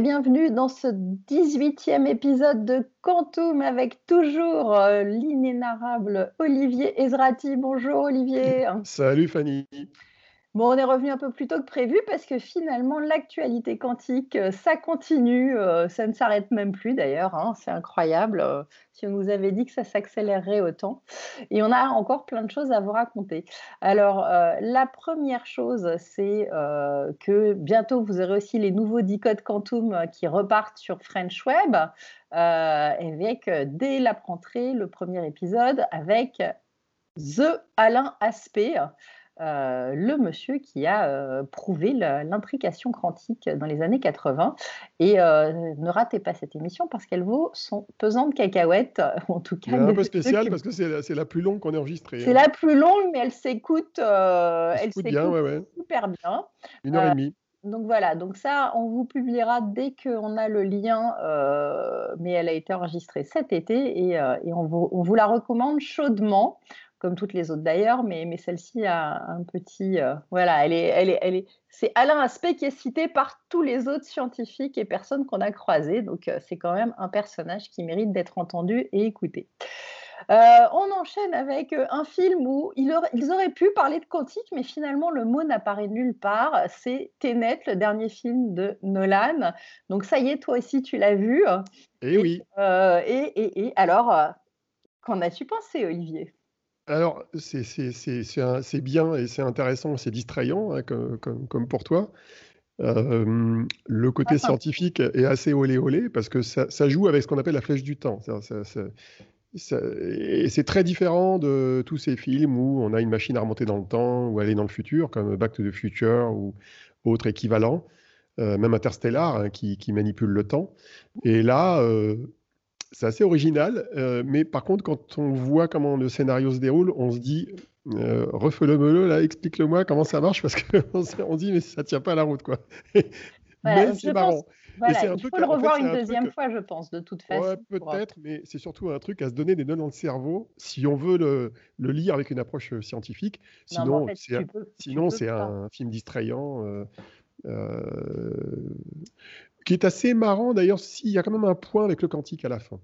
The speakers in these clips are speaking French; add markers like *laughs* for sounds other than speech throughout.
bienvenue dans ce 18e épisode de Quantum avec toujours euh, l'inénarrable Olivier Ezrati. Bonjour Olivier. *laughs* Salut Fanny. Bon, on est revenu un peu plus tôt que prévu parce que finalement, l'actualité quantique, euh, ça continue. Euh, ça ne s'arrête même plus d'ailleurs. Hein, c'est incroyable. Euh, si on nous avait dit que ça s'accélérerait autant. Et on a encore plein de choses à vous raconter. Alors, la première chose, c'est que bientôt, vous aurez aussi les nouveaux 10 codes Quantum qui repartent sur French Web. avec, dès la rentrée, le premier épisode avec The Alain Aspect. Euh, le monsieur qui a euh, prouvé l'intrication quantique dans les années 80. Et euh, ne ratez pas cette émission parce qu'elle vaut son pesant de cacahuètes, *laughs* en tout cas. un peu spécial parce que c'est la, plus longue qu'on ait enregistrée. C'est hein. la plus longue, mais elle s'écoute elle bien, super bien. Une heure et demie. Donc voilà, donc ça, on vous publiera dès qu'on a le lien, mais elle a été enregistrée cet été et, on, vous, on, vous, la recommande chaudement comme toutes les autres d'ailleurs, mais, mais celle-ci a un petit. Euh, voilà, elle est, elle est, elle est, c'est Alain Aspect qui est cité par tous les autres scientifiques et personnes qu'on a croisées. Donc, euh, c'est quand même un personnage qui mérite d'être entendu et écouté. Euh, on enchaîne avec un film où ils auraient pu parler de quantique, mais finalement le mot n'apparaît nulle part. C'est Tenet, le dernier film de Nolan. Donc ça y est, toi aussi tu l'as vu. Eh et oui. et, et, et, alors, qu'en as-tu pensé, Olivier? Alors, c'est bien et c'est intéressant, c'est distrayant, hein, comme, pour toi. le côté scientifique est assez olé olé parce que ça, joue avec ce qu'on appelle la flèche du temps. et c'est très différent de tous ces films où on a une machine à remonter dans le temps ou aller dans le futur, comme Back to the Future ou autre équivalent, euh, même Interstellar, hein, qui, manipule le temps. Et là, euh, c'est assez original, euh, mais par contre, quand on voit comment le scénario se déroule, on se dit, euh, refais-le-me, là, explique-le-moi comment ça marche, parce qu'on *laughs* se dit, mais ça tient pas à la route, quoi. *laughs* mais c'est marrant. Voilà, il faut le revoir une deuxième fois, je pense, de toute façon. Ouais, peut-être, mais c'est surtout un truc à se donner des nœuds dans le cerveau si on veut le, le lire avec une approche euh, scientifique. Sinon, c'est un, sinon, c'est un film distrayant. Euh, qui est assez marrant d'ailleurs, s'il y a quand même un point avec le quantique à la fin.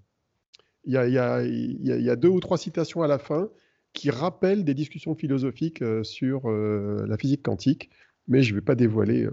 Il y, a, il, y a, deux ou trois citations à la fin qui rappellent des discussions philosophiques euh, sur euh, la physique quantique, mais je ne vais pas dévoiler euh,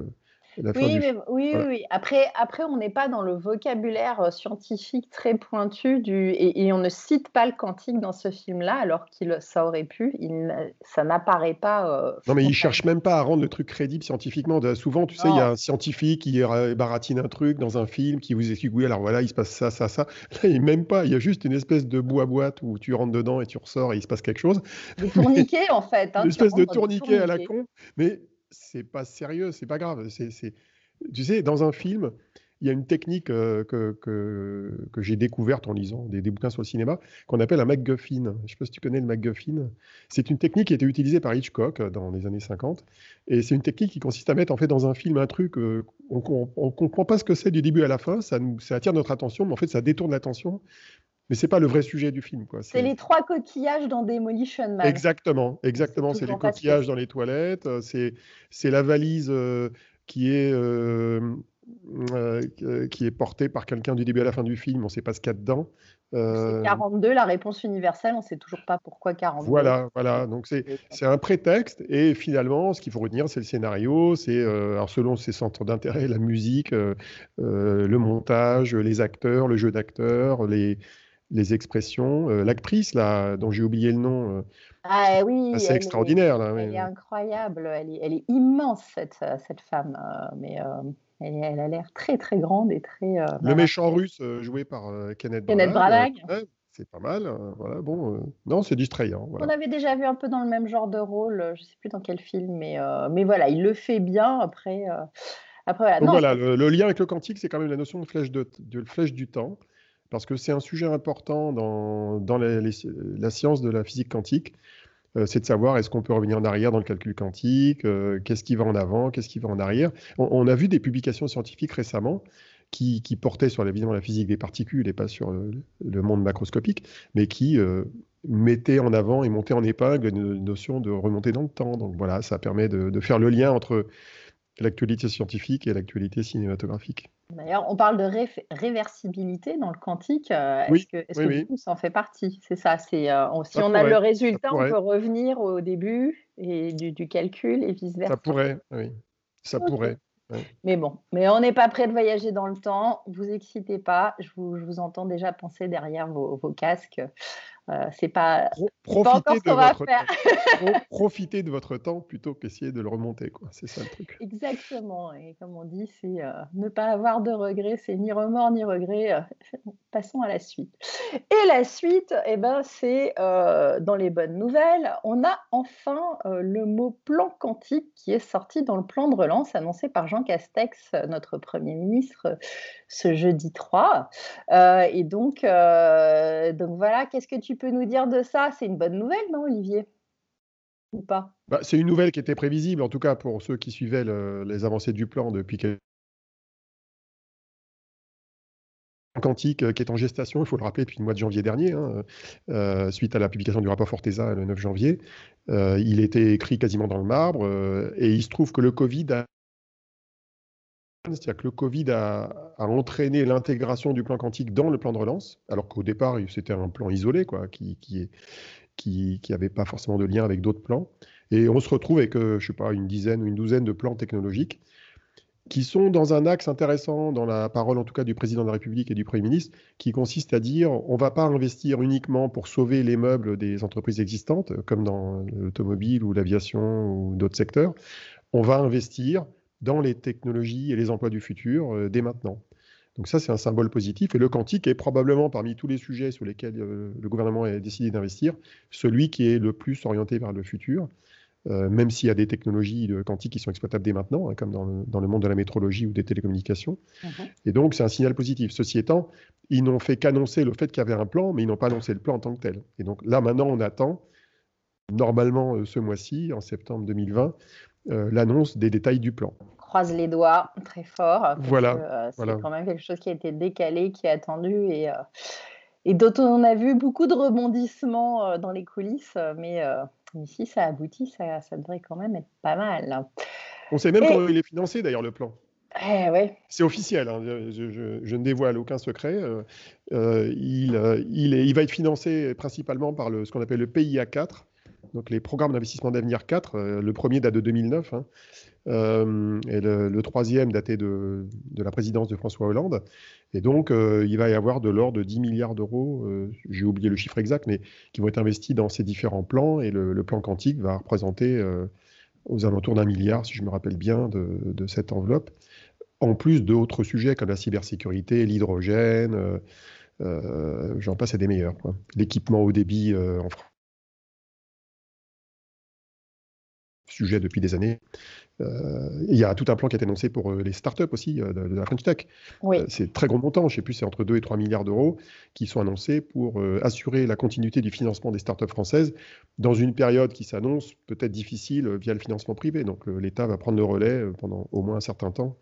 oui, oui, oui, Après, après on n'est pas dans le vocabulaire euh, scientifique très pointu du, et, on ne cite pas le quantique dans ce film-là, alors qu'il ça aurait pu. Il, ça n'apparaît pas. Euh, non, mais il cherche même pas à rendre le truc crédible scientifiquement. souvent, tu sais, il y a un scientifique qui baratine un truc dans un film, qui vous explique oui, alors voilà, il se passe ça, ça, ça. *laughs* Là, il même pas. Il y a juste une espèce de boîte boîte où tu rentres dedans et tu ressors et il se passe quelque chose. Le tourniquet, en fait. Hein, *laughs* une espèce de tourniquet, à la con. Mais c'est pas sérieux, c'est pas grave. C'est, Tu sais, dans un film, il y a une technique euh, que, que, que j'ai découverte en lisant des, bouquins sur le cinéma qu'on appelle un MacGuffin. Je ne sais pas si tu connais le MacGuffin. C'est une technique qui a été utilisée par Hitchcock euh, dans les années 50. Et c'est une technique qui consiste à mettre en fait dans un film un truc, euh, on ne comprend pas ce que c'est du début à la fin, ça, nous, ça attire notre attention, mais en fait ça détourne l'attention mais c'est pas le vrai sujet du film. C'est les trois coquillages dans Demolition Man. Exactement, exactement. C'est les coquillages dans les toilettes. Euh, c'est la valise euh, qui est euh, qui est portée par quelqu'un du début à la fin du film. On ne sait pas ce qu'il y a dedans. C'est 42, la réponse universelle. On ne sait toujours pas pourquoi 42. Voilà, voilà. Donc c'est un prétexte. Et finalement, ce qu'il faut retenir, c'est le scénario. C'est selon ses centres d'intérêt, la musique, le montage, les acteurs, le jeu d'acteurs, les les expressions. Euh, l'actrice, là, dont j'ai oublié le nom, euh, ah, oui, c'est extraordinaire. là, elle est incroyable, elle est, elle est immense, cette, euh, cette femme. mais elle, a l'air très, très grande et très. le méchant russe, joué par Kenneth, Kenneth Branagh. c'est pas mal. voilà, bon, non, c'est distrayant. On avait déjà vu un peu dans le même genre de rôle, je sais plus dans quel film, mais, mais voilà, il le fait bien. Après, après voilà. Donc voilà, le, lien avec le quantique, c'est quand même la notion de flèche, de, de flèche du temps parce que c'est un sujet important dans, la science de la physique quantique. Euh, c'est de savoir est-ce qu'on peut revenir en arrière dans le calcul quantique, euh, qu'est-ce qui va en avant, qu'est-ce qui va en arrière. On, a vu des publications scientifiques récemment qui, portaient sur évidemment la physique des particules et pas sur le, monde macroscopique, mais qui euh, mettaient en avant et montaient en épingle une notion de remontée dans le temps. Donc voilà, ça permet de faire le lien entre l'actualité scientifique et l'actualité cinématographique. D'ailleurs, on parle de réversibilité dans le quantique. Euh, est-ce que, est que du coup, ça en fait partie? C'est ça. C'est euh, si on a le résultat, on peut revenir au début et du, calcul et vice versa. Ça pourrait, oui. Ça pourrait. Mais bon, mais on n'est pas prêt de voyager dans le temps. Vous excitez pas. Je vous, je vous entends déjà penser derrière vos, vos casques. Euh, c'est pas, profiter de votre Temps. profiter de votre temps plutôt qu'essayer de le remonter, quoi. C'est ça le truc. Exactement. Et comme on dit, c'est euh, ne pas avoir de regrets, c'est ni remords ni regrets. Euh, passons à la suite. Et la suite, eh ben, c'est dans les bonnes nouvelles. On a enfin le mot plan quantique qui est sorti dans le plan de relance annoncé par Jean Castex, notre Premier ministre, ce jeudi 3. et donc, donc voilà, qu'est-ce que tu tu peux nous dire de ça? C'est une bonne nouvelle, non, Olivier? Ou pas? Bah, C'est une nouvelle qui était prévisible, en tout cas pour ceux qui suivaient les avancées du plan depuis quelques quantique euh, qui est en gestation, il faut le rappeler, depuis le mois de janvier dernier, hein, euh, suite à la publication du rapport Forteza le 9 janvier. Euh, il était écrit quasiment dans le marbre, et il se trouve que le Covid a c'est-à-dire que le Covid a, entraîné l'intégration du plan quantique dans le plan de relance, alors qu'au départ, c'était un plan isolé, quoi, qui qui, pas forcément de lien avec d'autres plans. Et on se retrouve avec, euh, je sais pas, une dizaine ou une douzaine de plans technologiques qui sont dans un axe intéressant, dans la parole en tout cas du président de la République et du Premier ministre, qui consiste à dire on ne va pas investir uniquement pour sauver les meubles des entreprises existantes, comme dans l'automobile ou l'aviation ou d'autres secteurs. On va investir dans les technologies et les emplois du futur euh, dès maintenant. Donc ça, c'est un symbole positif. Et le quantique est probablement, parmi tous les sujets sur lesquels euh, le gouvernement a décidé d'investir, celui qui est le plus orienté vers le futur, euh, même s'il y a des technologies de quantique qui sont exploitables dès maintenant, hein, comme dans le, monde de la métrologie ou des télécommunications. Mhm. Et donc, c'est un signal positif. Ceci étant, ils n'ont fait qu'annoncer le fait qu'il y avait un plan, mais ils n'ont pas annoncé le plan en tant que tel. Et donc là, maintenant, on attend, normalement ce mois-ci, en septembre 2020, euh, l'annonce des détails du plan. Croise les doigts très fort. voilà. Euh, c'est quand même quelque chose qui a été décalé, qui est attendu et, euh, et dont on a vu beaucoup de rebondissements dans les coulisses. Mais ici, ça aboutit, ça, ça, devrait quand même être pas mal. On sait même comment il est financé d'ailleurs le plan. Eh, ouais. C'est officiel, hein. je, ne dévoile aucun secret. il, il, il, va être financé principalement par le, ce qu'on appelle le PIA 4, donc les programmes d'investissement d'avenir 4, euh, le premier date de 2009, hein, euh, et le, troisième daté de, la présidence de François Hollande. Et donc, euh, il va y avoir de l'ordre de 10 milliards d'euros, j'ai oublié le chiffre exact, mais qui vont être investis dans ces différents plans. Et le, plan quantique va représenter aux alentours d'un milliard, si je me rappelle bien, de, cette enveloppe. En plus d'autres sujets comme la cybersécurité, l'hydrogène, j'en passe à des meilleurs. L'équipement haut débit en sujet depuis des années. Euh, il y a tout un plan qui a été annoncé pour euh, les startups aussi euh, de, la French Tech. c'est très gros montant, je ne sais plus, c'est entre 2 et 3 milliards d'euros qui sont annoncés pour assurer la continuité du financement des startups françaises dans une période qui s'annonce peut-être difficile via le financement privé. Donc l'État va prendre le relais pendant au moins un certain temps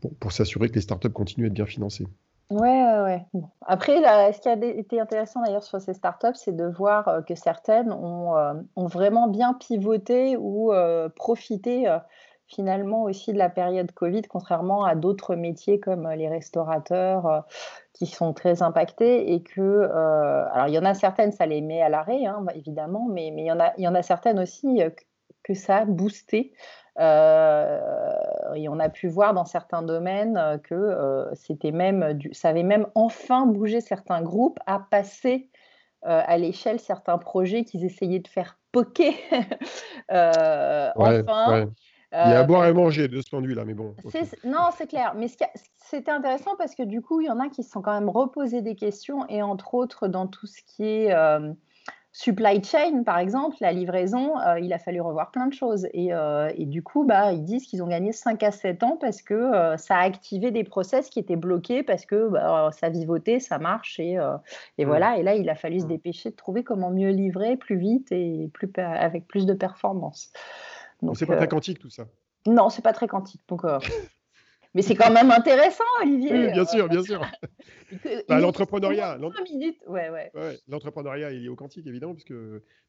pour, pour s'assurer que les startups continuent à être bien financées. Ouais, ouais. Après, ce qui a été intéressant d'ailleurs sur ces startups, c'est de voir euh, que certaines ont, euh, ont vraiment bien pivoté ou euh, profité finalement aussi de la période Covid, contrairement à d'autres métiers comme les restaurateurs qui sont très impactés et que, alors il y en a certaines, ça les met à l'arrêt, hein, évidemment, mais, il, y en a, certaines aussi que ça a boosté et on a pu voir dans certains domaines euh, que euh, c'était même ça avait même enfin bougé certains groupes à passer à l'échelle certains projets qu'ils essayaient de faire poker. *laughs* enfin. Il y a à boire et manger de ce point de vue-là, mais bon. Non, c'est clair. Mais c'était intéressant parce que du coup, il y en a qui se sont quand même reposé des questions et entre autres dans tout ce qui est supply chain, par exemple, la livraison, euh, il a fallu revoir plein de choses. Et, euh, du coup, bah, ils disent qu'ils ont gagné 5 à 7 ans parce que euh, ça a activé des process qui étaient bloqués parce que bah, ça vivotait, ça marche. Et, et mmh. voilà. Et là, il a fallu se mmh. dépêcher de trouver comment mieux livrer plus vite et plus, avec plus de performance. Donc, c'est pas très quantique tout ça. Non, c'est pas très quantique. Donc, *laughs* Mais c'est quand même intéressant, Olivier. Oui, bien sûr, bien sûr. *laughs* Bah, l'entrepreneuriat. Ouais, ouais. l'entrepreneuriat est lié au quantique, évidemment, puisque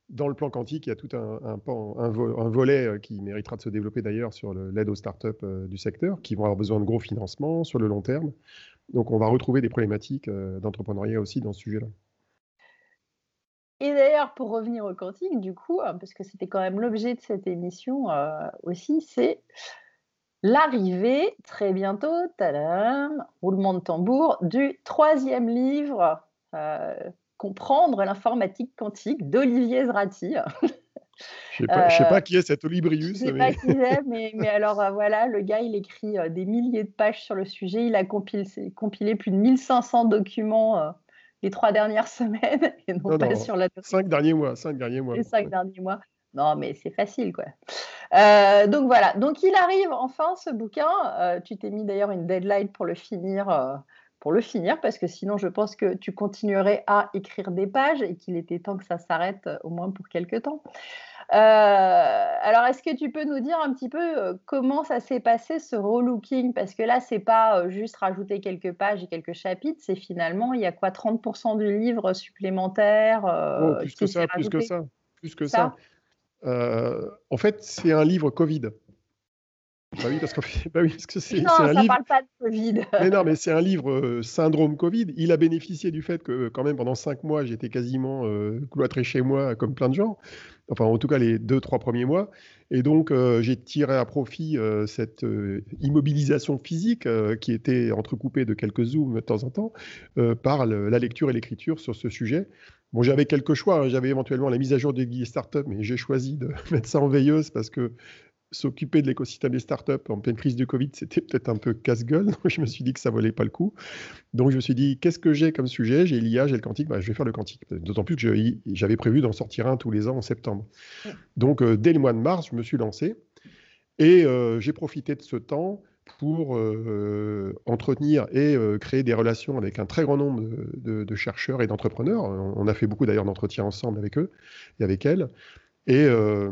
dans le plan quantique, il y a tout un, un, volet euh, qui méritera de se développer d'ailleurs sur l'aide aux startups euh, du secteur, qui vont avoir besoin de gros financements sur le long terme. Donc, on va retrouver des problématiques euh, d'entrepreneuriat aussi dans ce sujet-là. Et d'ailleurs, pour revenir au quantique, du coup, hein, parce que c'était quand même l'objet de cette émission aussi, c'est l'arrivée très bientôt, tadam, roulement de tambour, du troisième livre, euh, Comprendre l'informatique quantique d'Olivier Zrati. Je ne sais, pas, pas qui est cet Olibrius. Je ne sais pas qui c'est, *laughs* mais, mais, alors euh, voilà, le gars, il écrit euh, des milliers de pages sur le sujet. Il a compilé, compilé plus de 1500 documents les trois dernières semaines, et non, pas sur la... Cinq derniers mois, cinq derniers mois. Les cinq derniers mois. Non, mais c'est facile, quoi. Euh, donc voilà, donc il arrive enfin ce bouquin. Euh, tu t'es mis d'ailleurs une deadline pour le finir, euh, pour le finir, parce que sinon je pense que tu continuerais à écrire des pages et qu'il était temps que ça s'arrête au moins pour quelques temps. alors, est-ce que tu peux nous dire un petit peu comment ça s'est passé ce relooking? Parce que là, c'est pas juste rajouter quelques pages et quelques chapitres, c'est finalement, il y a quoi 30% du livre supplémentaire oh, plus, que ça, plus que ça, plus que ça. En fait, c'est un livre Covid. Bah oui, parce, *laughs* bah oui, parce que c'est non, ça livre. parle pas de Covid. *laughs* Mais non, mais c'est un livre euh, syndrome Covid. Il a bénéficié du fait que quand même pendant cinq mois, j'étais quasiment euh, cloîtré chez moi comme plein de gens. Enfin, en tout cas les deux trois premiers mois. Et donc j'ai tiré à profit cette immobilisation physique qui était entrecoupée de quelques zooms de temps en temps par la lecture et l'écriture sur ce sujet. Bon, j'avais quelques choix. Hein. J'avais éventuellement la mise à jour des guides startup, mais j'ai choisi de *laughs* mettre ça en veilleuse parce que s'occuper de l'écosystème des startups en pleine crise du Covid, c'était peut-être un peu casse-gueule. Je me suis dit que ça valait pas le coup. Donc, je me suis dit, qu'est-ce que j'ai comme sujet? J'ai l'IA, j'ai le quantique. Bah, je vais faire le quantique. D'autant plus que j'avais prévu d'en sortir un tous les ans en septembre. Donc, euh, dès le mois de mars, je me suis lancé et euh, j'ai profité de ce temps pour euh, entretenir et euh, créer des relations avec un très grand nombre de, chercheurs et d'entrepreneurs. On a fait beaucoup d'ailleurs d'entretiens ensemble avec eux et avec elles. Et euh,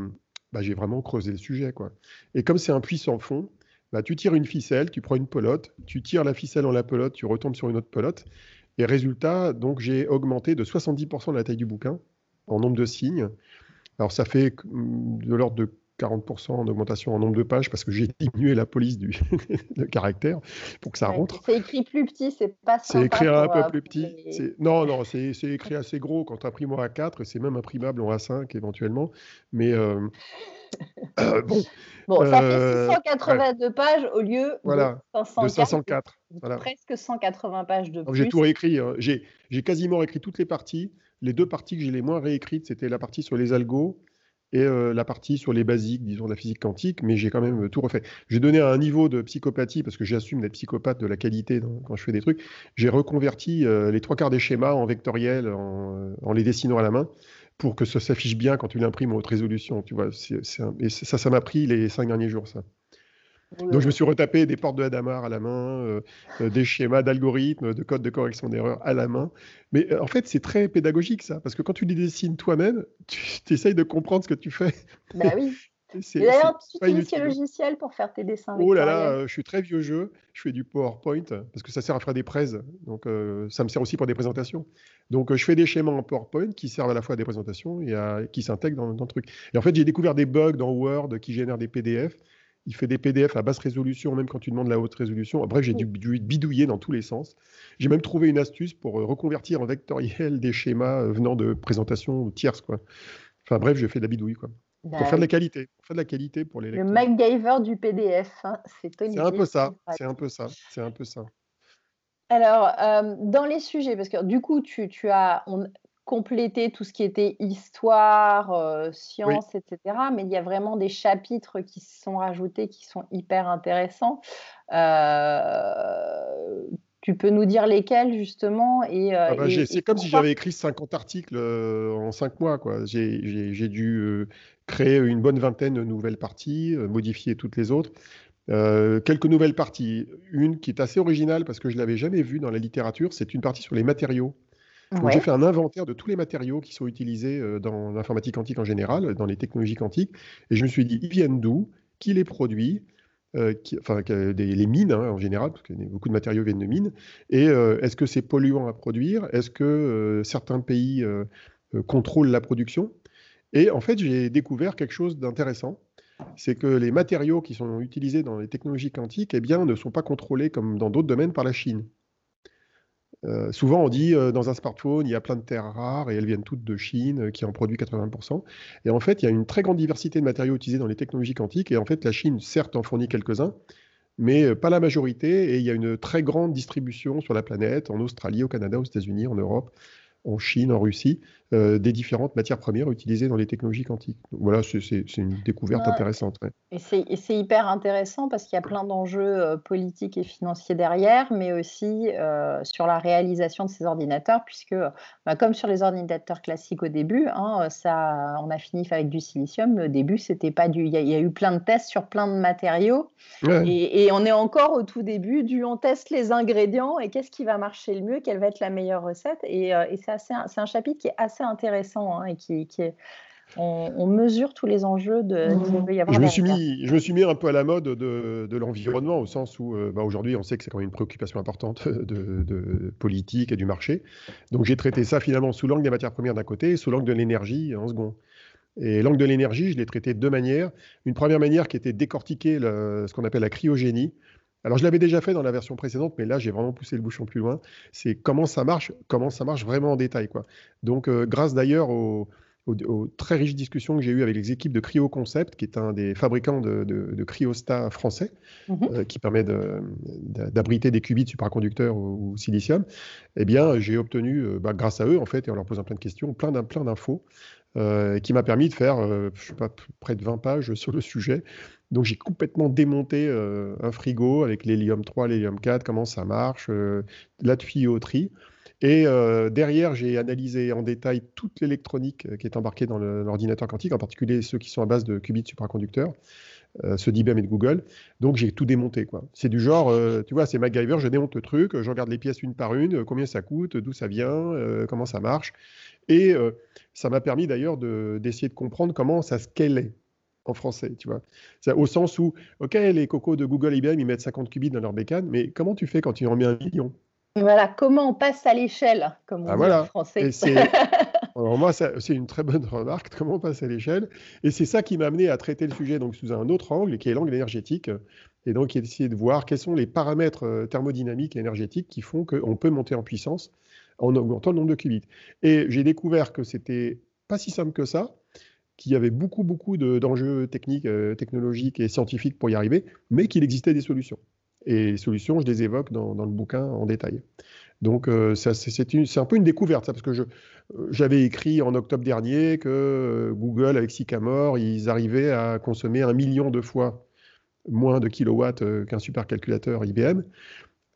bah, j'ai vraiment creusé le sujet. Quoi. Et comme c'est un puits sans fond, bah, tu tires une ficelle, tu prends une pelote, tu tires la ficelle en la pelote, tu retombes sur une autre pelote. Et résultat, donc j'ai augmenté de 70% la taille du bouquin en nombre de signes. Alors ça fait de l'ordre de 40% en augmentation en nombre de pages parce que j'ai *laughs* diminué la police du *laughs* caractère pour que ça rentre. C'est écrit plus petit, c'est pas C'est écrit un peu euh, plus petit. Non, non, c'est *laughs* écrit assez gros quand tu imprimes en A4 c'est même imprimable en A5 éventuellement. Mais euh, euh, *coughs* bon. Bon, ça fait 682 pages au lieu de, 504, Presque 180 pages de plus. J'ai tout réécrit. Hein. J'ai quasiment réécrit toutes les parties. Les deux parties que j'ai les moins réécrites, c'était la partie sur les algos et euh, la partie sur les basiques, disons, de la physique quantique, mais j'ai quand même tout refait. J'ai donné un niveau de psychopathie, parce que j'assume d'être psychopathe de la qualité quand je fais des trucs. J'ai reconverti euh, les trois quarts des schémas en vectoriel, en, en, les dessinant à la main, pour que ça s'affiche bien quand tu l'imprimes en haute résolution. Tu vois, et ça, ça m'a pris les cinq derniers jours, ça. Donc je me suis retapé des portes de Hadamard à la main, euh, euh, des schémas d'algorithmes, de codes de correction d'erreurs à la main. Mais euh, en fait, c'est très pédagogique ça, parce que quand tu les dessines toi-même, *laughs* tu essayes de comprendre ce que tu fais. Bah oui. *laughs* D'ailleurs, tu utilises quel logiciel pour faire tes dessins Oh là là, je suis très vieux jeu. Je fais du PowerPoint parce que ça sert à faire des prêts. Donc, ça me sert aussi pour des présentations. Donc, je fais des schémas en PowerPoint qui servent à la fois à des présentations et qui s'intègrent dans, dans, le truc. Et en fait, j'ai découvert des bugs dans Word qui génèrent des PDF il fait des PDF à basse résolution, même quand tu demandes la haute résolution. Bref, j'ai dû, bidouiller dans tous les sens. J'ai même trouvé une astuce pour euh, reconvertir en vectoriel des schémas euh, venant de présentations tierces. Quoi. Enfin bref, j'ai fait de la bidouille. Quoi. pour faire de la qualité. Pour faire de la qualité pour les. Le MacGyver du PDF, hein, c'est C'est un peu ça. C'est un peu ça. C'est un peu ça. Alors, euh, dans les sujets, parce que du coup, tu, tu as, compléter tout ce qui était histoire, euh, science, etc. Mais il y a vraiment des chapitres qui sont rajoutés qui sont hyper intéressants. Euh, tu peux nous dire lesquels justement et, euh, ah bah, C'est comme si j'avais écrit 50 articles en 5 mois. J'ai dû créer une bonne vingtaine de nouvelles parties, modifier toutes les autres. quelques nouvelles parties. Une qui est assez originale parce que je ne l'avais jamais vue dans la littérature, c'est une partie sur les matériaux. J'ai fait un inventaire de tous les matériaux qui sont utilisés euh, dans l'informatique quantique en général, dans les technologies quantiques, et je me suis dit, ils viennent d'où? Qui les produit? Enfin, les mines hein, en général, parce que beaucoup de matériaux viennent de mines. Et est-ce que c'est polluant à produire? Est-ce que certains pays contrôlent la production? Et en fait, j'ai découvert quelque chose d'intéressant c'est que les matériaux qui sont utilisés dans les technologies quantiques eh bien, ne sont pas contrôlés comme dans d'autres domaines par la Chine. Euh, souvent, on dit euh, dans un smartphone, il y a plein de terres rares et elles viennent toutes de Chine, euh, qui en produit 80%. Et en fait, il y a une très grande diversité de matériaux utilisés dans les technologies quantiques. Et en fait, la Chine, certes, en fournit quelques-uns, mais pas la majorité. Et il y a une très grande distribution sur la planète, en Australie, au Canada, aux États-Unis, en Europe, en Chine, en Russie, euh, des différentes matières premières utilisées dans les technologies quantiques. voilà, c'est une découverte intéressante. Et c'est hyper intéressant parce qu'il y a plein d'enjeux euh, politiques et financiers derrière, mais aussi euh, sur la réalisation de ces ordinateurs, puisque bah, comme sur les ordinateurs classiques au début, hein, ça, on a fini avec du silicium. Au début, c'était pas du. Il y, a eu plein de tests sur plein de matériaux, et, on est encore au tout début du on teste les ingrédients et qu'est-ce qui va marcher le mieux, quelle va être la meilleure recette. Et, et c'est un chapitre qui est assez intéressant hein, et qui, est on, mesure tous les enjeux de je me suis mis je me suis mis un peu à la mode de, l'environnement au sens où euh, bah, aujourd'hui on sait que c'est quand même une préoccupation importante *laughs* de, politique et du marché. Donc j'ai traité ça finalement sous l'angle des matières premières d'un côté et sous l'angle de l'énergie en second. Et l'angle de l'énergie je l'ai traité de deux manières. Une première manière qui était décortiquer ce qu'on appelle la cryogénie alors, je l'avais déjà fait dans la version précédente, mais là, j'ai vraiment poussé le bouchon plus loin. C'est comment ça marche, comment ça marche vraiment en détail. Quoi. Donc, euh, grâce d'ailleurs aux, très riches discussions que j'ai eues avec les équipes de Cryo Concept, qui est un des fabricants de, de, cryostats français, mmh euh, qui permet d'abriter des qubits supraconducteurs ou, silicium, eh bien, j'ai obtenu, euh, bah, grâce à eux, en fait, et en leur posant plein de questions, plein d'infos, qui m'a permis de faire, je sais pas, près de 20 pages sur le sujet, donc j'ai complètement démonté euh, un frigo avec l'hélium 3, l'hélium 4, comment ça marche, euh, la tuyauterie. Et euh, derrière, j'ai analysé en détail toute l'électronique qui est embarquée dans l'ordinateur quantique, en particulier ceux qui sont à base de qubits supraconducteurs, ceux d'IBM et de Google. Donc j'ai tout démonté. C'est du genre, tu vois, c'est MacGyver, je démonte le truc, je regarde les pièces une par une, combien ça coûte, d'où ça vient, comment ça marche. Et ça m'a permis d'ailleurs d'essayer de, comprendre comment ça scalait en français, tu vois. Au sens où, OK, les cocos de Google IBM, ils mettent 50 qubits dans leur bécane, mais comment tu fais quand tu en mets un million? Voilà, comment on passe à l'échelle, comme on ah, dit en français. *laughs* Alors moi, c'est une très bonne remarque, *laughs* comment on passe à l'échelle. Et c'est ça qui m'a amené à traiter le sujet donc, sous un autre angle, qui est l'angle énergétique. Et donc, essayer de voir quels sont les paramètres euh, thermodynamiques et énergétiques qui font qu'on peut monter en puissance en augmentant le nombre de qubits. Et j'ai découvert que c'était pas si simple que ça, qu'il y avait beaucoup, beaucoup d'enjeux techniques, euh, technologiques et scientifiques pour y arriver, mais qu'il existait des solutions. Et les solutions, je les évoque dans, le bouquin en détail. Donc, euh, c'est un peu une découverte, ça, parce que j'avais écrit en octobre dernier que euh, Google, avec Sycamore, ils arrivaient à consommer un million de fois moins de kilowatts qu'un supercalculateur IBM.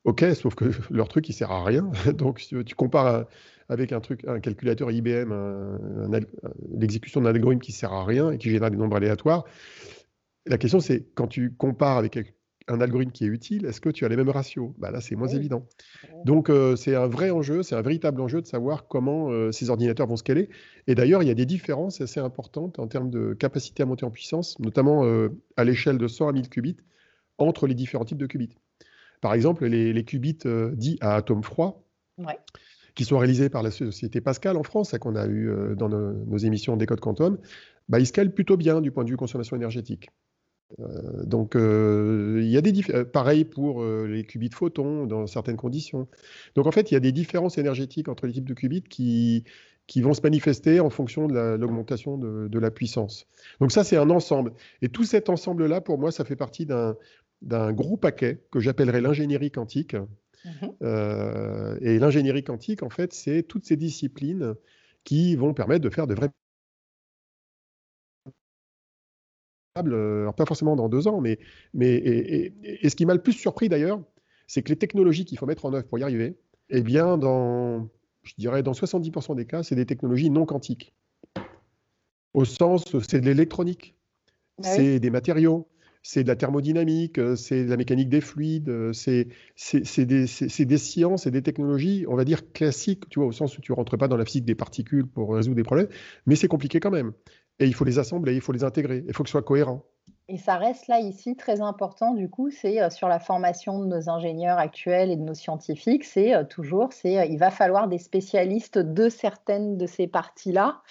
Ok, sauf que *laughs* leur truc, il sert à rien. *laughs* Donc, tu compares avec un truc, un calculateur IBM, l'exécution d'un algorithme qui sert à rien et qui génère des nombres aléatoires. La question, c'est quand tu compares avec un algorithme qui est utile, est-ce que tu as les mêmes ratios? Bah Là, c'est moins évident. Donc, euh, c'est un vrai enjeu, c'est un véritable enjeu de savoir comment euh, ces ordinateurs vont scaler. Et d'ailleurs, il y a des différences assez importantes en termes de capacité à monter en puissance, notamment euh, à l'échelle de 100 à 1000 qubits, entre les différents types de qubits. Par exemple, les, qubits dits à atome froid, qui sont réalisés par la société Pascal en France, qu'on a eu euh, dans nos, émissions Décode Quantum, bah, ils scalent plutôt bien du point de vue consommation énergétique. Euh, donc, euh, il y a des pareil pour les qubits photons dans certaines conditions. Donc, en fait, il y a des différences énergétiques entre les types de qubits qui, qui vont se manifester en fonction de l'augmentation de, de, la puissance. Donc, ça, c'est un ensemble. Et tout cet ensemble-là, pour moi, ça fait partie d'un gros paquet que j'appellerais l'ingénierie quantique, Mmh euh, et l'ingénierie quantique, en fait, c'est toutes ces disciplines qui vont permettre de faire de vrais alors pas forcément dans deux ans, mais, mais et, ce qui m'a le plus surpris d'ailleurs, c'est que les technologies qu'il faut mettre en œuvre pour y arriver, eh bien, dans, je dirais, dans 70% des cas, c'est des technologies non quantiques. Au sens, c'est de l'électronique, bah c'est des matériaux, c'est de la thermodynamique, euh, c'est de la mécanique des fluides, euh, c'est des, sciences et des technologies, on va dire classiques, tu vois, au sens où tu ne rentres pas dans la physique des particules pour résoudre des problèmes, mais c'est compliqué quand même. Et il faut les assembler, il faut les intégrer, il faut que ce soit cohérent. Et ça reste là, ici, très important, du coup, c'est euh, sur la formation de nos ingénieurs actuels et de nos scientifiques, c'est euh, toujours, c'est euh, il va falloir des spécialistes de certaines de ces parties-là,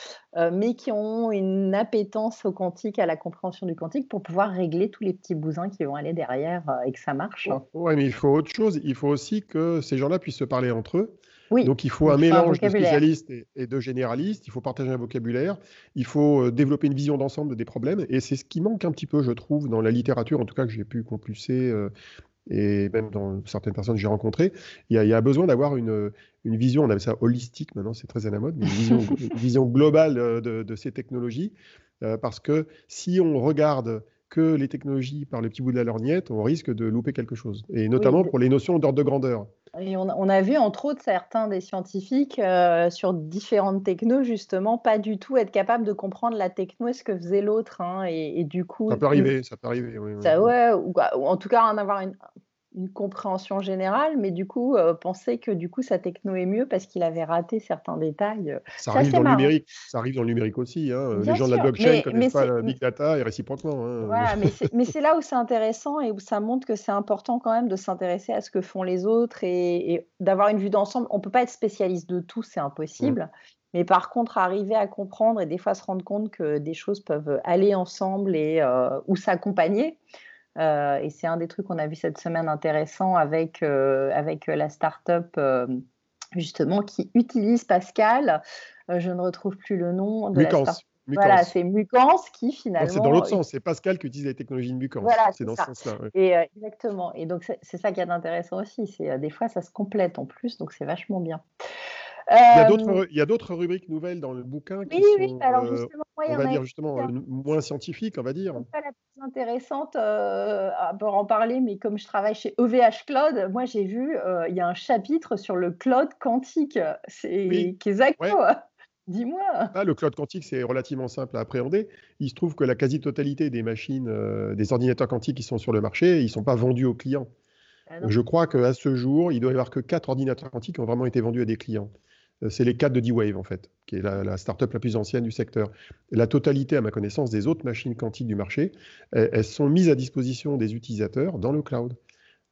mais qui ont une appétence au quantique, à la compréhension du quantique, pour pouvoir régler tous les petits bousins qui vont aller derrière et que ça marche. Oui, mais il faut autre chose. Il faut aussi que ces gens-là puissent se parler entre eux. Donc il faut un mélange de spécialistes et, de généralistes, il faut partager un vocabulaire, il faut euh, développer une vision d'ensemble des problèmes, et c'est ce qui manque un petit peu, je trouve, dans la littérature, en tout cas que j'ai pu compulser, euh, et même dans certaines personnes que j'ai rencontrées, il y, a, besoin d'avoir une, vision, on appelle ça holistique. Maintenant, c'est très à la mode, *laughs* une vision, globale euh, de, ces technologies, parce que si on regarde que les technologies par le petit bout de la lorgnette, on risque de louper quelque chose, et notamment pour les notions d'ordre de grandeur. Et on, a vu entre autres certains des scientifiques euh, sur différentes technos justement pas du tout être capables de comprendre la techno et ce que faisait l'autre. Hein, et, du coup, ça peut arriver, ça peut arriver. Oui, ça, ouais, ou, en tout cas en avoir une, une compréhension générale, mais du coup, euh, penser que du coup, sa techno est mieux parce qu'il avait raté certains détails. Euh, ça arrive dans le numérique. Ça arrive dans le numérique aussi. Hein. Les gens de la blockchain ne connaissent pas la big data et réciproquement. Hein. mais c'est là où c'est intéressant et où ça montre que c'est important quand même de s'intéresser à ce que font les autres et, d'avoir une vue d'ensemble. On peut pas être spécialiste de tout, c'est impossible. Mais par contre, arriver à comprendre et des fois se rendre compte que des choses peuvent aller ensemble et euh, ou s'accompagner. Euh, et c'est un des trucs qu'on a vu cette semaine intéressant avec, euh, avec la start-up euh, justement qui utilise Pascal. je ne retrouve plus le nom de Mucans. la Voilà, c'est Mucans qui finalement. C'est dans l'autre sens, c'est Pascal qui utilise la technologie de Mucans. Voilà, c'est dans ce sens-là. Et exactement. Et donc c'est ça qui est intéressant aussi. C'est des fois ça se complète en plus, donc c'est vachement bien. Il y a d'autres rubriques nouvelles dans le bouquin qui oui, sont, alors justement, on va dire justement moins scientifiques, on va dire. Pas la plus intéressante à en parler, mais comme je travaille chez OVH Cloud, moi j'ai vu, il y a un chapitre sur le cloud quantique, c'est oui. est *laughs* Dis-moi. Ah, le cloud quantique, c'est relativement simple à appréhender. Il se trouve que la quasi-totalité des machines, des ordinateurs quantiques qui sont sur le marché, ils ne sont pas vendus aux clients. Ah je crois qu'à ce jour, il doit y avoir que quatre ordinateurs quantiques qui ont vraiment été vendus à des clients. Euh, c'est les 4 de D-Wave, en fait, qui est la, la start-up la plus ancienne du secteur. La totalité, à ma connaissance, des autres machines quantiques du marché, elles, sont mises à disposition des utilisateurs dans le cloud.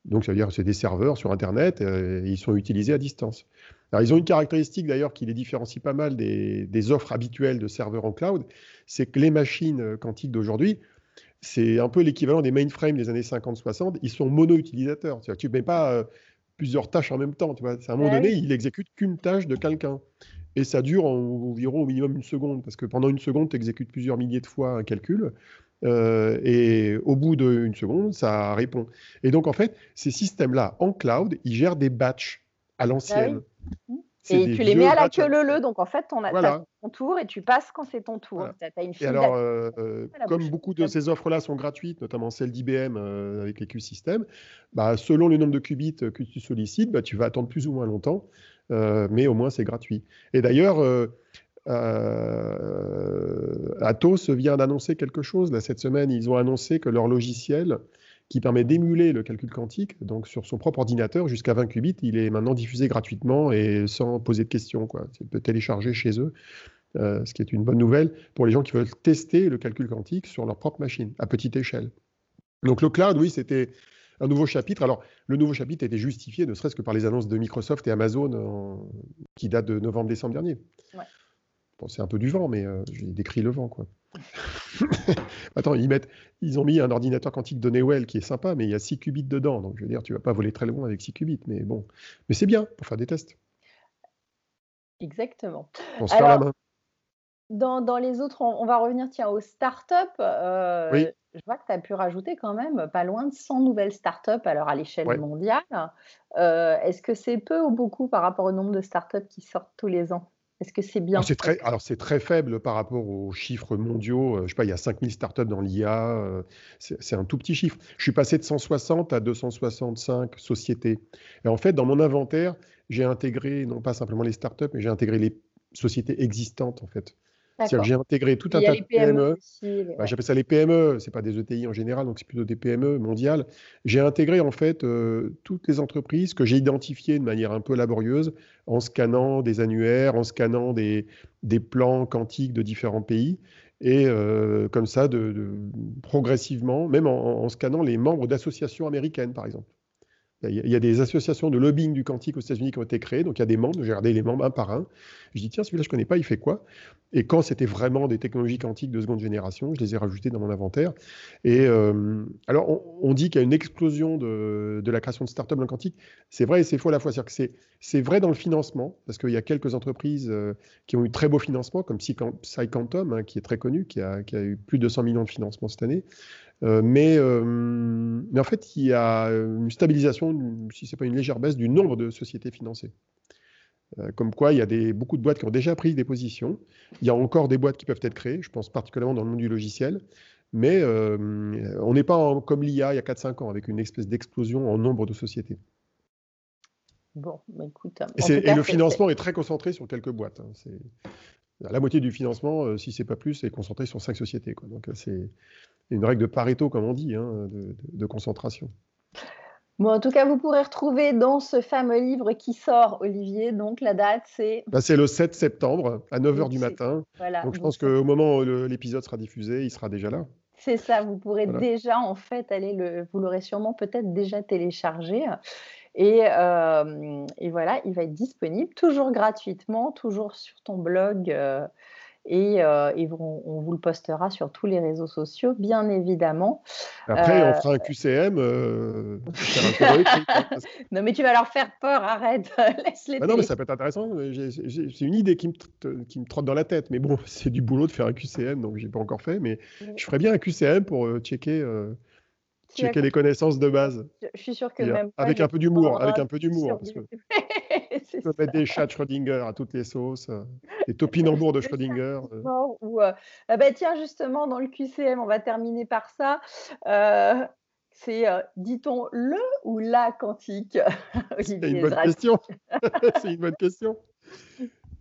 Donc, ça veut dire que c'est des serveurs sur Internet, euh, et ils sont utilisés à distance. Alors, ils ont une caractéristique d'ailleurs qui les différencie pas mal des, des, offres habituelles de serveurs en cloud, c'est que les machines quantiques d'aujourd'hui, c'est un peu l'équivalent des mainframes des années 50-60, ils sont mono-utilisateurs. Tu ne mets pas euh, plusieurs tâches en même temps. Tu vois. À un moment donné, il exécute qu'une tâche de quelqu'un. Et ça dure environ au minimum une seconde, parce que pendant une seconde, tu exécutes plusieurs milliers de fois un calcul. Euh, et au bout d'une seconde, ça répond. Et donc, en fait, ces systèmes-là, en cloud, ils gèrent des batchs à l'ancienne. Et tu les mets à la queue le Donc en fait, on a ton tour et tu passes quand c'est ton tour. et alors, euh, comme beaucoup de ces offres-là sont gratuites, notamment celle d'IBM euh, avec les Q-Systems, bah, selon le nombre de qubits que tu sollicites, bah, tu vas attendre plus ou moins longtemps, euh, mais au moins c'est gratuit. Et d'ailleurs, Atos vient d'annoncer quelque chose. Là, cette semaine, ils ont annoncé que leur logiciel qui permet d'émuler le calcul quantique. Donc sur son propre ordinateur, jusqu'à 20 qubits, il est maintenant diffusé gratuitement et sans poser de questions. Quoi. Tu peux télécharger chez eux, euh, ce qui est une bonne nouvelle pour les gens qui veulent tester le calcul quantique sur leur propre machine, à petite échelle. Donc le cloud, oui, c'était un nouveau chapitre. Alors, le nouveau chapitre était justifié, ne serait-ce que par les annonces de Microsoft et Amazon qui datent de novembre-décembre dernier. Ouais. Bon, c'est un peu du vent, mais euh, j'ai décrit le vent, quoi. *laughs* Attends, ils, mettent, ils ont mis un ordinateur quantique de Newell qui est sympa, mais il y a 6 qubits dedans. Donc, je veux dire, tu vas pas voler très loin avec 6 qubits. Mais bon, mais c'est bien pour faire des tests. Exactement. On se la main. Dans, dans, les autres, on, va revenir tiens, aux startups. Euh, oui. Je vois que tu as pu rajouter quand même pas loin de 100 nouvelles startups alors à l'échelle mondiale. Euh, est-ce que c'est peu ou beaucoup par rapport au nombre de startups qui sortent tous les ans? Est-ce que c'est bien c'est très, Alors, c'est très faible par rapport aux chiffres mondiaux. Euh, je sais pas, il y a 5000 startups dans l'IA. Euh, c'est un tout petit chiffre. Je suis passé de 160 à 265 sociétés. Et en fait, dans mon inventaire, j'ai intégré, non pas simplement les startups, mais j'ai intégré les sociétés existantes, en fait. J'ai intégré tout un tas de PME. E. Bah, j'appelle ça les PME, ce pas des ETI en général, donc c'est plutôt des PME mondiales. J'ai intégré en fait euh, toutes les entreprises que j'ai identifiées de manière un peu laborieuse en scannant des annuaires, en scannant des, des plans quantiques de différents pays. et comme ça, de, progressivement, même en scannant les membres d'associations américaines, par exemple. Il y a des associations de lobbying du quantique aux États-Unis qui ont été créées, donc il y a des membres, j'ai regardé les membres un par un. Je dis, tiens, celui-là, je ne connais pas, il fait quoi? Et quand c'était vraiment des technologies quantiques de seconde génération, je les ai rajoutées dans mon inventaire. Et euh, alors, on, dit qu'il y a une explosion de, la création de start-up dans le quantique. C'est vrai et c'est faux à la fois. C'est-à-dire que c'est vrai dans le financement, parce qu'il y a quelques entreprises euh, qui ont eu très beau financement, comme PsyQuantum, hein, qui est très connu, qui a, qui a eu plus de 100 millions de financement cette année. Euh, mais, euh, mais, en fait, il y a une stabilisation, si ce n'est pas une légère baisse, du nombre de sociétés financées. Euh, comme quoi, il y a des, beaucoup de boîtes qui ont déjà pris des positions. Il y a encore des boîtes qui peuvent être créées, je pense particulièrement dans le monde du logiciel. Mais on n'est pas comme l'IA il y a 4-5 ans, avec une espèce d'explosion en nombre de sociétés. Bon, bah, écoute. Et, le financement est très concentré sur quelques boîtes. Hein. La moitié du financement, si ce n'est pas plus, est concentré sur cinq sociétés. Quoi. Donc c'est une règle de Pareto, comme on dit, hein, de, concentration. Bon, en tout cas, vous pourrez retrouver dans ce fameux livre qui sort, Olivier, donc la date, c'est... Bah, c'est le 7 septembre, à 9h du matin. donc je pense qu'au moment où l'épisode sera diffusé, il sera déjà là. C'est ça, vous pourrez déjà, en fait, aller le... Vous l'aurez sûrement peut-être déjà téléchargé. Et, euh, et, voilà, il va être disponible toujours gratuitement, toujours sur ton blog. Euh, et, euh, on, vous le postera sur tous les réseaux sociaux, bien évidemment. Après, on euh, fera un QCM. Euh, *laughs* non, mais tu vas leur faire peur, arrête, *laughs* laisse-les. Ah non, mais ça peut être intéressant. C'est une idée qui me, qui me trotte dans la tête, mais bon, *laughs* c'est du boulot de faire un QCM, donc j'ai pas encore fait, mais je ferais bien un QCM pour checker checker les connaissances de base. Je suis sûr que même avec un peu d'humour, avec un peu d'humour. Tu peux mettre des chats de Schrödinger à toutes les sauces, euh, des topinambours de *laughs* Schrödinger. Euh. Ou, euh, ah bah tiens, justement, dans le QCM, on va terminer par ça. c'est, dit-on, le ou la quantique *laughs* *laughs* C'est une bonne question. C'est une bonne question.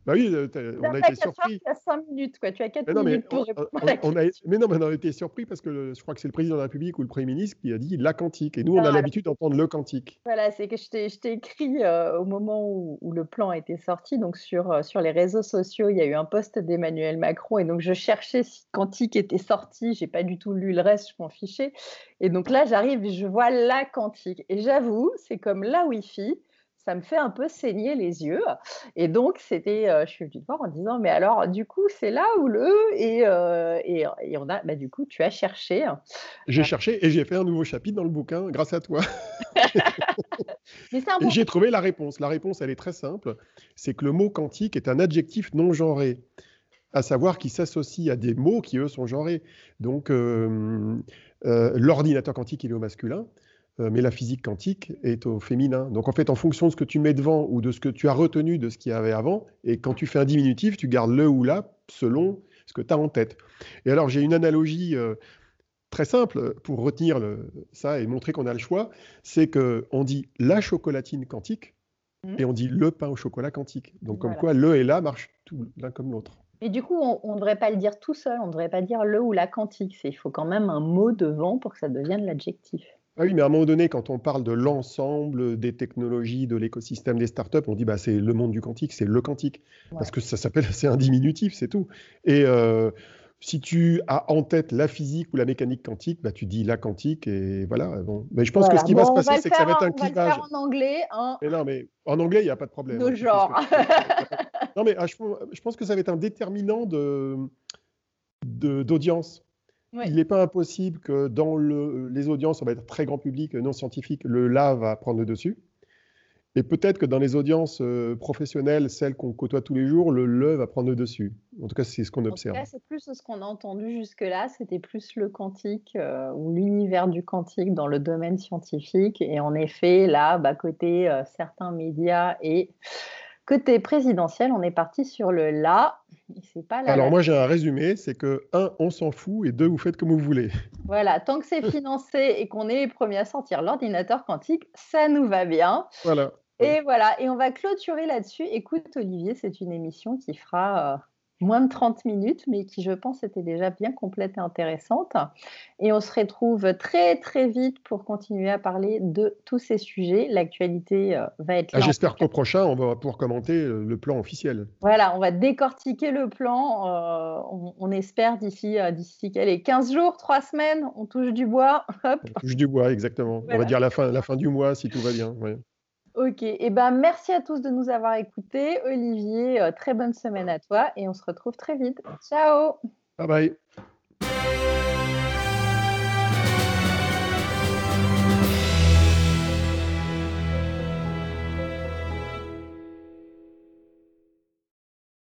Bah oui, euh, on a été surpris. Tu as 5 minutes, quoi. Tu as 4 minutes pour répondre. mais non, mais on a été surpris parce que je crois que c'est le président de la République ou le Premier ministre qui a dit la quantique. Et nous, on a l'habitude d'entendre le quantique. Voilà, c'est que je t'ai écrit euh, au moment où, le plan a été sorti. Donc, sur, euh, sur les réseaux sociaux, il y a eu un post d'Emmanuel Macron. Et donc, je cherchais si quantique était sorti. Je n'ai pas du tout lu le reste, je m'en fichais. Et donc là, j'arrive, je vois la quantique. Et j'avoue, c'est comme la Wi-Fi ça me fait un peu saigner les yeux. Et donc, c'était, euh, je suis venue te voir en disant, mais alors, du coup, c'est là où le? Et, euh, et, on a, bah, du coup, tu as cherché. J'ai euh cherché et j'ai fait un nouveau chapitre dans le bouquin grâce à toi. *laughs* et j'ai trouvé la réponse. La réponse, elle est très simple. C'est que le mot quantique est un adjectif non genré à savoir qui s'associe à des mots qui, eux, sont genrés. Donc, l'ordinateur quantique, il est au masculin. Euh, mais la physique quantique est au féminin. Donc en fait, en fonction de ce que tu mets devant ou de ce que tu as retenu de ce qu'il y avait avant, et quand tu fais un diminutif, tu gardes le ou la selon ce que tu as en tête. Et alors j'ai une analogie euh, très simple pour retenir ça et montrer qu'on a le choix, c'est qu'on dit la chocolatine quantique mmh. et on dit le pain au chocolat quantique. Donc comme quoi le et la marchent l'un comme l'autre. Et du coup, on ne devrait pas le dire tout seul, on ne devrait pas dire le ou la quantique. Il faut quand même un mot devant pour que ça devienne l'adjectif. Ah oui, mais à un moment donné, quand on parle de l'ensemble des technologies, de l'écosystème des startups, on dit bah c'est le monde du quantique, c'est le quantique, parce que ça s'appelle, *laughs* c'est un diminutif, c'est tout. Et euh, si tu as en tête la physique ou la mécanique quantique, bah tu dis la quantique et voilà. Bon. Mais je pense que ce qui va se passer, c'est que ça va être un clivage. On va le faire en anglais. Hein. Mais non, mais en anglais, il n'y a pas de problème. De genre. non, mais ah, je, pense que ça va être un déterminant de d'audience. Il n'est pas impossible que dans les audiences, on va être très grand public, non scientifique, le là va prendre le dessus. Et peut-être que dans les audiences euh, professionnelles, celles qu'on côtoie tous les jours, le le va prendre le dessus. En tout cas, c'est ce qu'on observe. C'est plus ce qu'on a entendu jusque-là, c'était plus le quantique euh, ou l'univers du quantique dans le domaine scientifique. Et en effet, là, bah, côté euh, certains médias et Côté présidentiel, on est parti sur le là. C'est pas Alors moi j'ai un résumé, c'est que un, on s'en fout et deux, vous faites comme vous voulez. Voilà, tant que c'est *laughs* financé et qu'on est les premiers à sortir l'ordinateur quantique, ça nous va bien. Voilà. Et voilà, et on va clôturer là-dessus. Écoute Olivier, c'est une émission qui fera moins de 30 minutes, mais qui, je pense, était déjà bien complète et intéressante. Et on se retrouve très, très vite pour continuer à parler de tous ces sujets. L'actualité euh, va être là. Ah, j'espère qu'au prochain, on va pouvoir commenter euh, le plan officiel. Voilà, on va décortiquer le plan. Euh, on, espère d'ici d'ici 15 jours, 3 semaines, on touche du bois. *laughs* On touche du bois, exactement. On va dire la fin, la fin du mois, si tout va bien. Ok, et eh ben merci à tous de nous avoir écoutés. Olivier, euh, très bonne semaine à toi et on se retrouve très vite. Ciao Bye bye